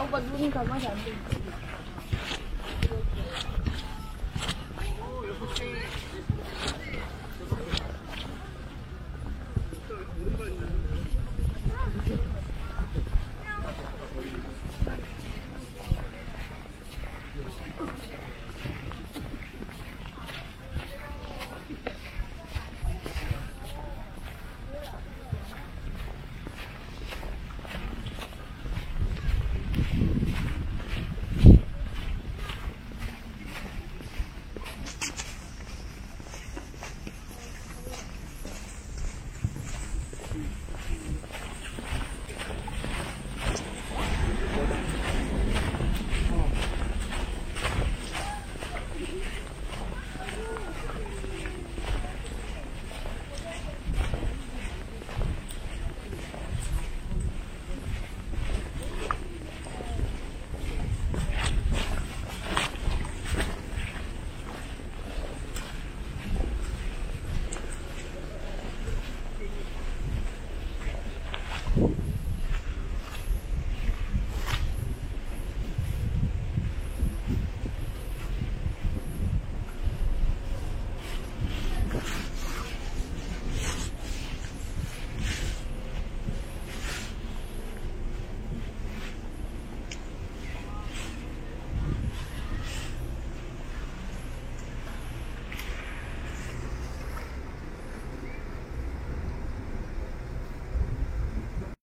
Ông bật luôn cả mắt hả?